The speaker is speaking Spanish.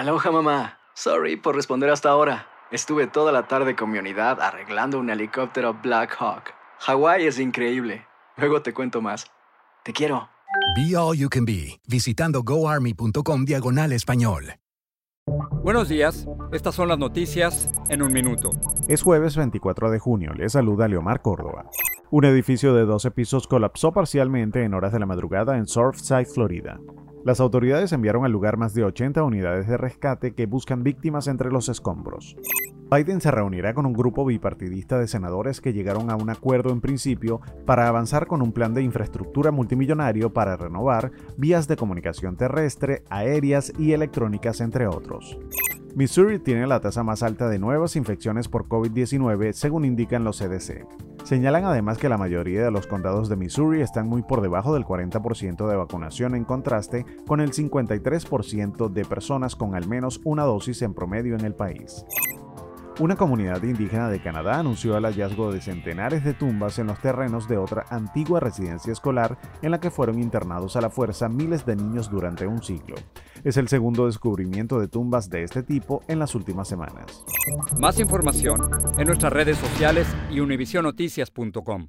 Aloha mamá. Sorry por responder hasta ahora. Estuve toda la tarde con mi unidad arreglando un helicóptero Black Hawk. Hawái es increíble. Luego te cuento más. Te quiero. Be All You Can Be, visitando goarmy.com diagonal español. Buenos días, estas son las noticias en un minuto. Es jueves 24 de junio, le saluda Leomar Córdoba. Un edificio de 12 pisos colapsó parcialmente en horas de la madrugada en Surfside, Florida. Las autoridades enviaron al lugar más de 80 unidades de rescate que buscan víctimas entre los escombros. Biden se reunirá con un grupo bipartidista de senadores que llegaron a un acuerdo en principio para avanzar con un plan de infraestructura multimillonario para renovar vías de comunicación terrestre, aéreas y electrónicas, entre otros. Missouri tiene la tasa más alta de nuevas infecciones por COVID-19 según indican los CDC. Señalan además que la mayoría de los condados de Missouri están muy por debajo del 40% de vacunación en contraste con el 53% de personas con al menos una dosis en promedio en el país. Una comunidad indígena de Canadá anunció el hallazgo de centenares de tumbas en los terrenos de otra antigua residencia escolar en la que fueron internados a la fuerza miles de niños durante un siglo. Es el segundo descubrimiento de tumbas de este tipo en las últimas semanas. Más información en nuestras redes sociales y univisionoticias.com.